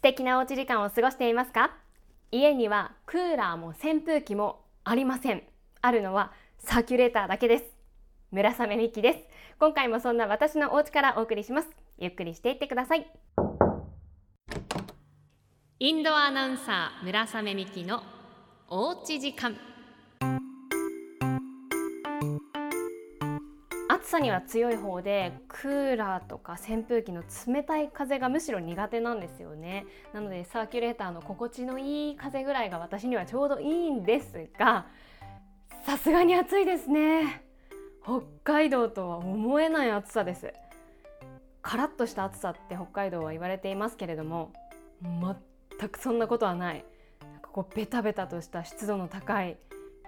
素敵なおうち時間を過ごしていますか？家にはクーラーも扇風機もありません。あるのはサーキュレーターだけです。村雨美希です。今回もそんな私のお家からお送りします。ゆっくりしていってください。インドアナウンサー村雨美希のおうち時間。さには強い方でクーラーとか扇風機の冷たい風がむしろ苦手なんですよね。なのでサーキュレーターの心地のいい風ぐらいが私にはちょうどいいんですがさすがに暑いですね。北海道とは思えない暑さです。カラッとした暑さって北海道は言われていますけれども全くそんなことはない。なんかこうベタベタとした湿度の高い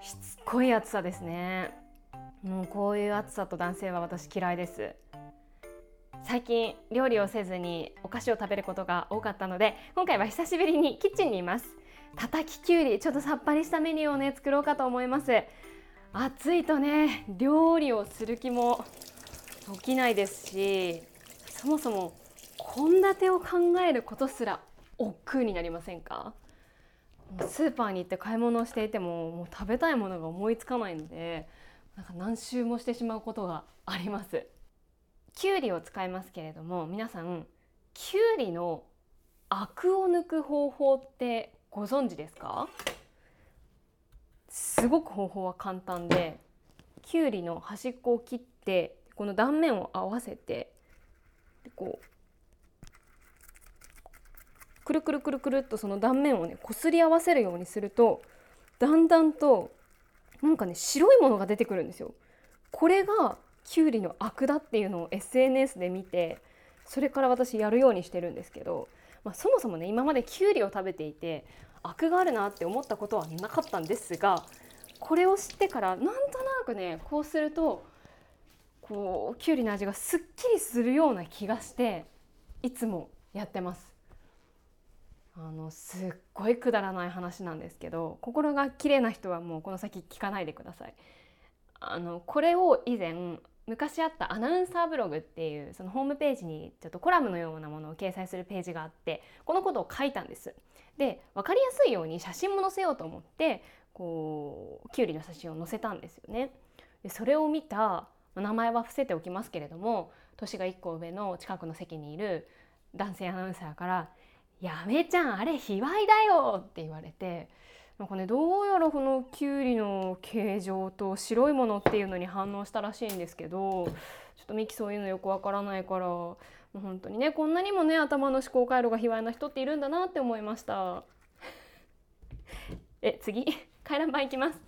しつこい暑さですねもうこういう暑さと男性は私嫌いです。最近料理をせずにお菓子を食べることが多かったので今回は久しぶりにキッチンにいます。叩ききゅうりちょっとさっぱりしたメニューをね作ろうかと思います。暑いとね料理をする気も起きないですしそもそも献立を考えることすら億劫になりませんか？スーパーに行って買い物をしていてももう食べたいものが思いつかないのでなんか何周もしてしまうことがあります。きゅうりを使いますけれども皆さんきゅうりのアクを抜く方法ってご存知ですか？すごく方法は簡単できゅうりの端っこを切ってこの断面を合わせてこうくるくるくるくるっとその断面をねこすり合わせるようにするとだんだんとなんかね白いものが出てくるんですよ。これがきゅうりのアクだっていうのを SNS で見てそれから私やるようにしてるんですけど、まあ、そもそもね今まできゅうりを食べていてアクがあるなって思ったことはなかったんですがこれを知ってからなんとなくねこうするとこうきゅうりの味がすっきりするような気がしていつもやってます。あのすっごいくだらない話なんですけど心が綺麗な人はもうこの先聞かないでください。あのこれを以前昔あったアナウンサーブログっていうそのホームページにちょっとコラムのようなものを掲載するページがあってこのことを書いたんです。で分かりやすいように写真も載せようと思ってこうきゅうりの写真を載せたんですよね。でそれを見た名前は伏せておきますけれども年が1個上の近くの席にいる男性アナウンサーからやめちゃんあれ卑猥だよって言われてなんかねどうやらこのきゅうりの形状と白いものっていうのに反応したらしいんですけどちょっとミキそういうのよくわからないからもう本当にねこんなにもね頭の思考回路が卑猥な人っているんだなって思いました。え次。回覧板いきます。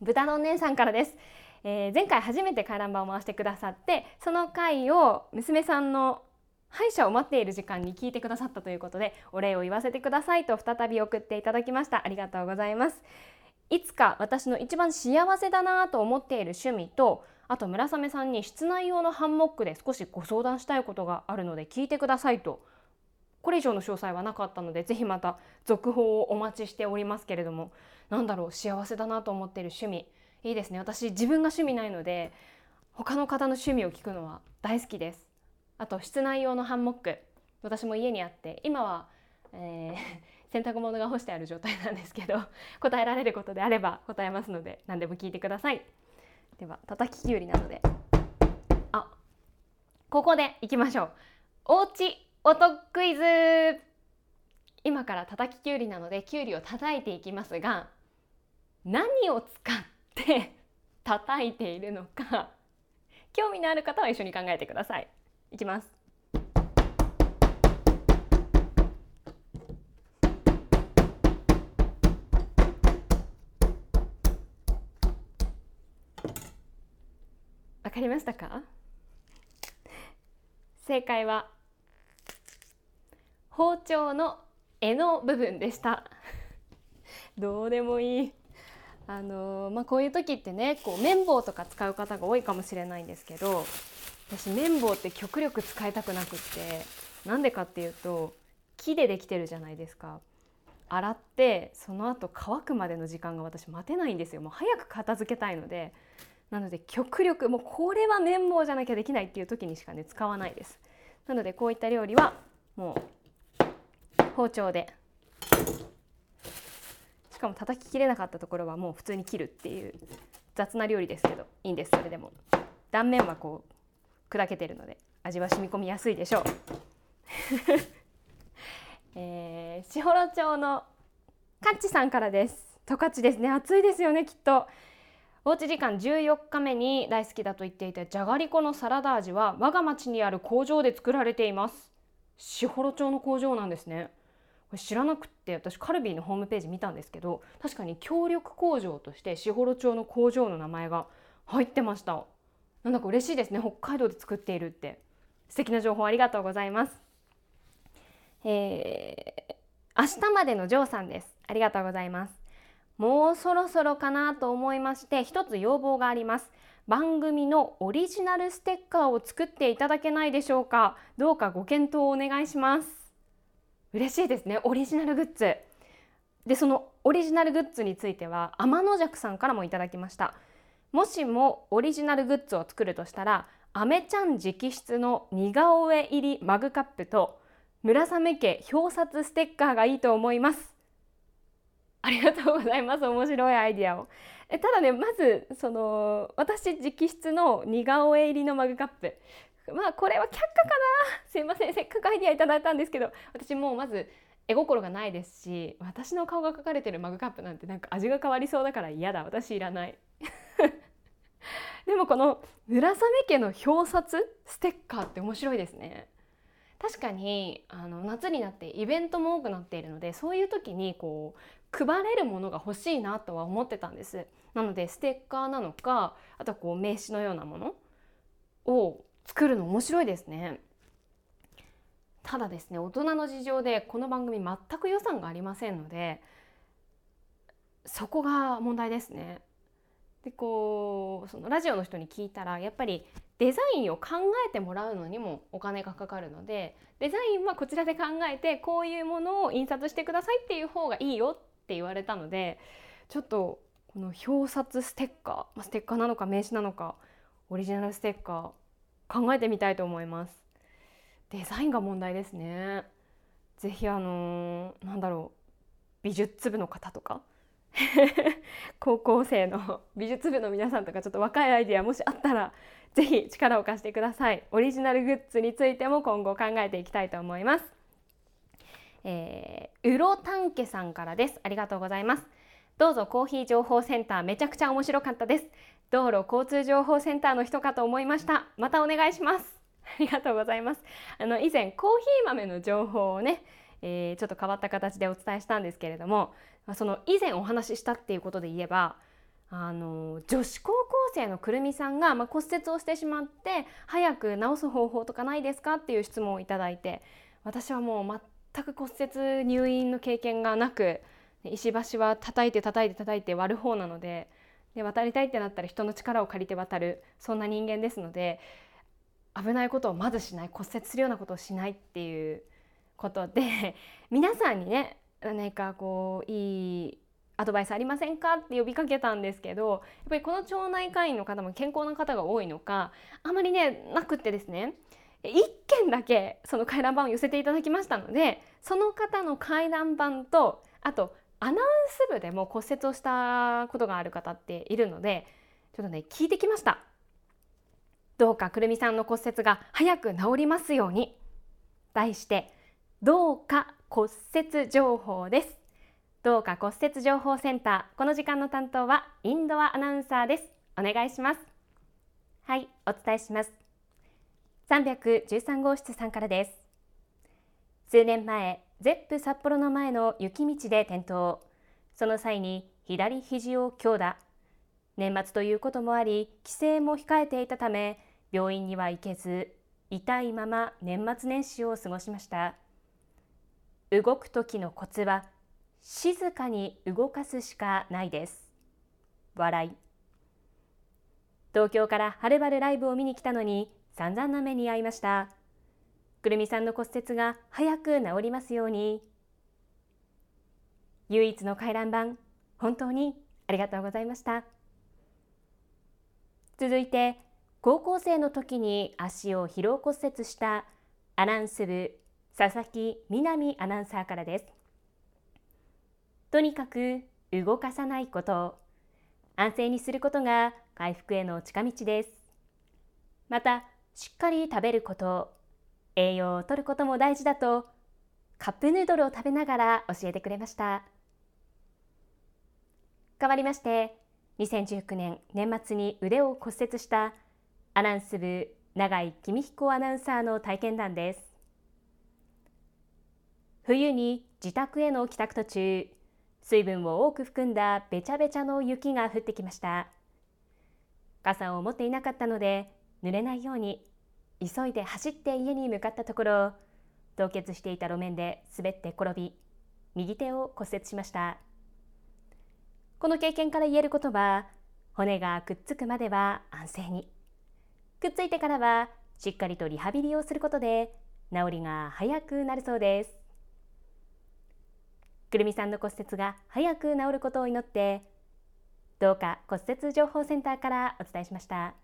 豚のお姉さんからです。えー、前回初めて回覧板を回してくださってその回を娘さんの歯医者を待っている時間に聞いてくださったということでお礼を言わせてくださいと再び送っていただきました。ありがとうございますいつか私の一番幸せだなと思っている趣味とあと村雨さんに室内用のハンモックで少しご相談したいことがあるので聞いてくださいと。これ以上の詳細はなかったのでぜひまた続報をお待ちしておりますけれども。何だろう幸せだなと思っている趣味。いいですね。私自分が趣味ないので他の方の趣味を聞くのは大好きです。あと室内用のハンモック。私も家にあって今は、えー、洗濯物が干してある状態なんですけど答えられることであれば答えますので何でも聞いてください。では叩ききゅうりなので。あここでいきましょう。おうち音クイズ。今から叩ききゅうりなのできゅうりを叩いていきますが何を使って 叩いているのか興味のある方は一緒に考えてください。いきます。わかりましたか？正解は包丁の柄の部分でした。どうでもいい。あのまあこういう時ってねこう綿棒とか使う方が多いかもしれないんですけど私綿棒って極力使いたくなくってなんでかっていうと木でできてるじゃないですか。洗ってその後乾くまでの時間が私待てないんですよ。もう早く片付けたいので。なので極力もうこれは綿棒じゃなきゃできないっていう時にしかね使わないです。なのでこういった料理はもう包丁で。しかも叩ききれなかったところはもう普通に切るっていう雑な料理ですけどいいんですそれでも。断面はこう砕けてるので味は染み込みやすいでしょう。えー、士幌町のカッチさんからです。十勝ですね。暑いですよねきっと。おうち時間14日目に大好きだと言っていたじゃがりこのサラダ味は我が町にある工場で作られています。士幌町の工場なんですね。これ知らなくって私カルビーのホームページ見たんですけど確かに協力工場として士幌町の工場の名前が入ってました。なんだか嬉しいですね。北海道で作っているって。素敵な情報ありがとうございます。えー、明日までのジョーさんです。ありがとうございます。もうそろそろかなと思いまして一つ要望があります。番組のオリジナルステッカーを作っていただけないでしょうか。どうかご検討をお願いします。嬉しいですね。オリジナルグッズ。でそのオリジナルグッズについては天の弱さんからもいただきました。もしもオリジナルグッズを作るとしたらアメちゃん直筆の似顔絵入りマグカップと村雨家表札ステッカーがいいと思います。ありがとうございます。面白いアイディアを。えただねまずその私直筆の似顔絵入りのマグカップ。まあこれは却下かな。すいません。せっかくアイディアいただいたんですけど私もうまず絵心がないですし私の顔が描かれてるマグカップなんてなんか味が変わりそうだから嫌だ。私いらない。でもこの村雨家の表札ステッカーって面白いですね。確かにあの夏になってイベントも多くなっているのでそういう時にこう配れるものが欲しいなとは思ってたんです。なのでステッカーなのかあとこう名刺のようなものを作るの面白いですね。ただですね大人の事情でこの番組全く予算がありませんのでそこが問題ですね。でこうそのラジオの人に聞いたらやっぱりデザインを考えてもらうのにもお金がかかるのでデザインはこちらで考えてこういうものを印刷してくださいっていう方がいいよって言われたのでちょっとこの表札ステッカーステッカーなのか名刺なのかオリジナルステッカー考えてみたいと思います。デザインが問題ですね。ぜひあのー、なんだろう美術部の方とか 高校生の美術部の皆さんとかちょっと若いアイディアもしあったらぜひ力を貸してください。オリジナルグッズについても今後考えていきたいと思います。えー、うろたんけさんからです。ありがとうございます。どうぞコーヒー情報センターめちゃくちゃ面白かったです。道路交通情報センターの人かと思いました。またお願いします。ありがとうございます。あの以前コーヒー豆の情報をね、えー、ちょっと変わった形でお伝えしたんですけれどもその以前お話ししたっていうことで言えばあの女子高校生のくるみさんが、まあ、骨折をしてしまって早く治す方法とかないですかっていう質問をいただいて私はもう全く骨折入院の経験がなく石橋は叩いて叩いて叩いて割る方なのでで渡りたいってなったら人の力を借りて渡るそんな人間ですので危ないことをまずしない骨折するようなことをしないっていうことで 皆さんにね何かこういいアドバイスありませんかって呼びかけたんですけどやっぱりこの町内会員の方も健康な方が多いのかあまりねなくってですね1件だけその回覧板を寄せていただきましたのでその方の回覧板とあとアナウンス部でも骨折をしたことがある方っているのでちょっとね聞いてきました。どうかくるみさんの骨折が早く治りますように。題してどうか骨折情報です。どうか骨折情報センターこの時間の担当はインドアアナウンサーです。お願いします。はいお伝えします。313号室さんからです。数年前ゼップ札幌の前の雪道で転倒。その際に左肘を強打。年末ということもあり帰省も控えていたため病院には行けず痛いまま年末年始を過ごしました。動く時のコツは静かに動かすしかないです。笑い。東京からはるばるライブを見に来たのに散々な目に遭いました。くるみさんの骨折が早く治りますように。唯一の回覧板本当にありがとうございました。続いて高校生の時に足を疲労骨折したアナウンス部佐々木みなみアナウンサーからです。とにかく動かさないこと安静にすることが回復への近道です。またしっかり食べること栄養をとることも大事だとカップヌードルを食べながら教えてくれました。変わりまして2019年年末に腕を骨折したアナウンス部永井公彦アナウンサーの体験談です。冬に自宅への帰宅途中水分を多く含んだべちゃべちゃの雪が降ってきました。傘を持っていなかったので濡れないように急いで走って家に向かったところ凍結していた路面で滑って転び右手を骨折しました。この経験から言えることは骨がくっつくまでは安静に。くっついてからはしっかりとリハビリをすることで治りが早くなるそうです。くるみさんの骨折が早く治ることを祈ってどうか骨折情報センターからお伝えしました。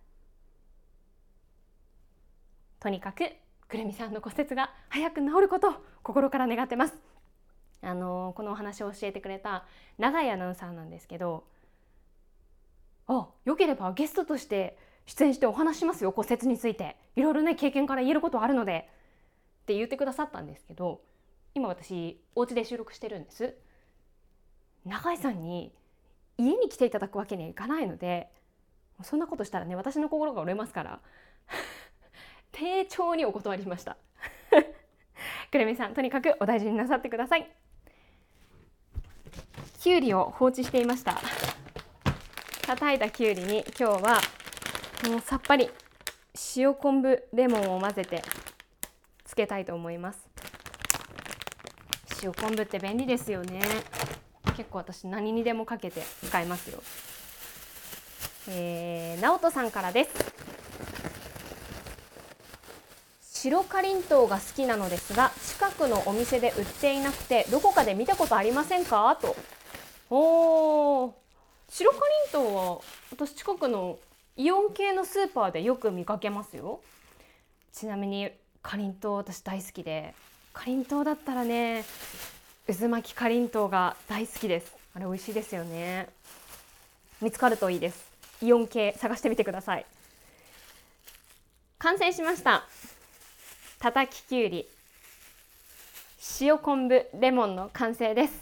とにかくくるみさんの骨折が早く治ることを心から願ってます。あのこのお話を教えてくれた永井アナウンサーなんですけどあよければゲストとして出演してお話しますよ骨折について。いろいろね経験から言えることあるので。って言ってくださったんですけど今私お家で収録してるんです。永井さんに家に来ていただくわけにはいかないのでそんなことしたらね私の心が折れますから。丁重にお断りしました。くるみさんとにかくお大事になさってください。きゅうりを放置していました。叩いたきゅうりに今日はもうさっぱり。塩昆布レモンを混ぜてつけたいと思います。塩昆布って便利ですよね。結構私何にでもかけて使いますよ。えー、直人さんからです。白かりんとうが好きなのですが近くのお店で売っていなくてどこかで見たことありませんか？と。おー。白かりんとうは私近くのイオン系のスーパーでよく見かけますよ。ちなみにかりんとう私大好きで。かりんとうだったらね渦巻きかりんとうが大好きです。あれ美味しいですよね。見つかるといいです。イオン系探してみてください。完成しました。たたききゅうり。塩昆布レモンの完成です。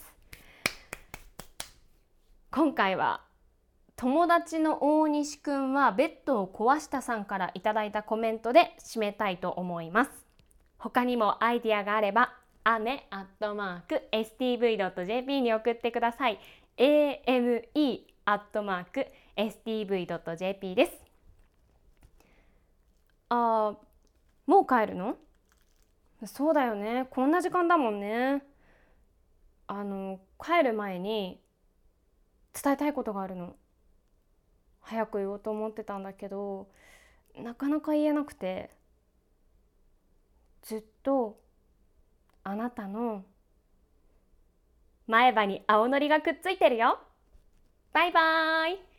今回は友達の大西くんはベッドを壊したさんからいただいたコメントで締めたいと思います。他にもアイディアがあればアネアットマーク stv.jp に送ってください。ame アットマーク stv.jp です。あもう帰るの？そうだよね。こんな時間だもんね。あの帰る前に伝えたいことがあるの。早く言おうと思ってたんだけどなかなか言えなくてずっとあなたの前歯に青のりがくっついてるよ。バイバーイ。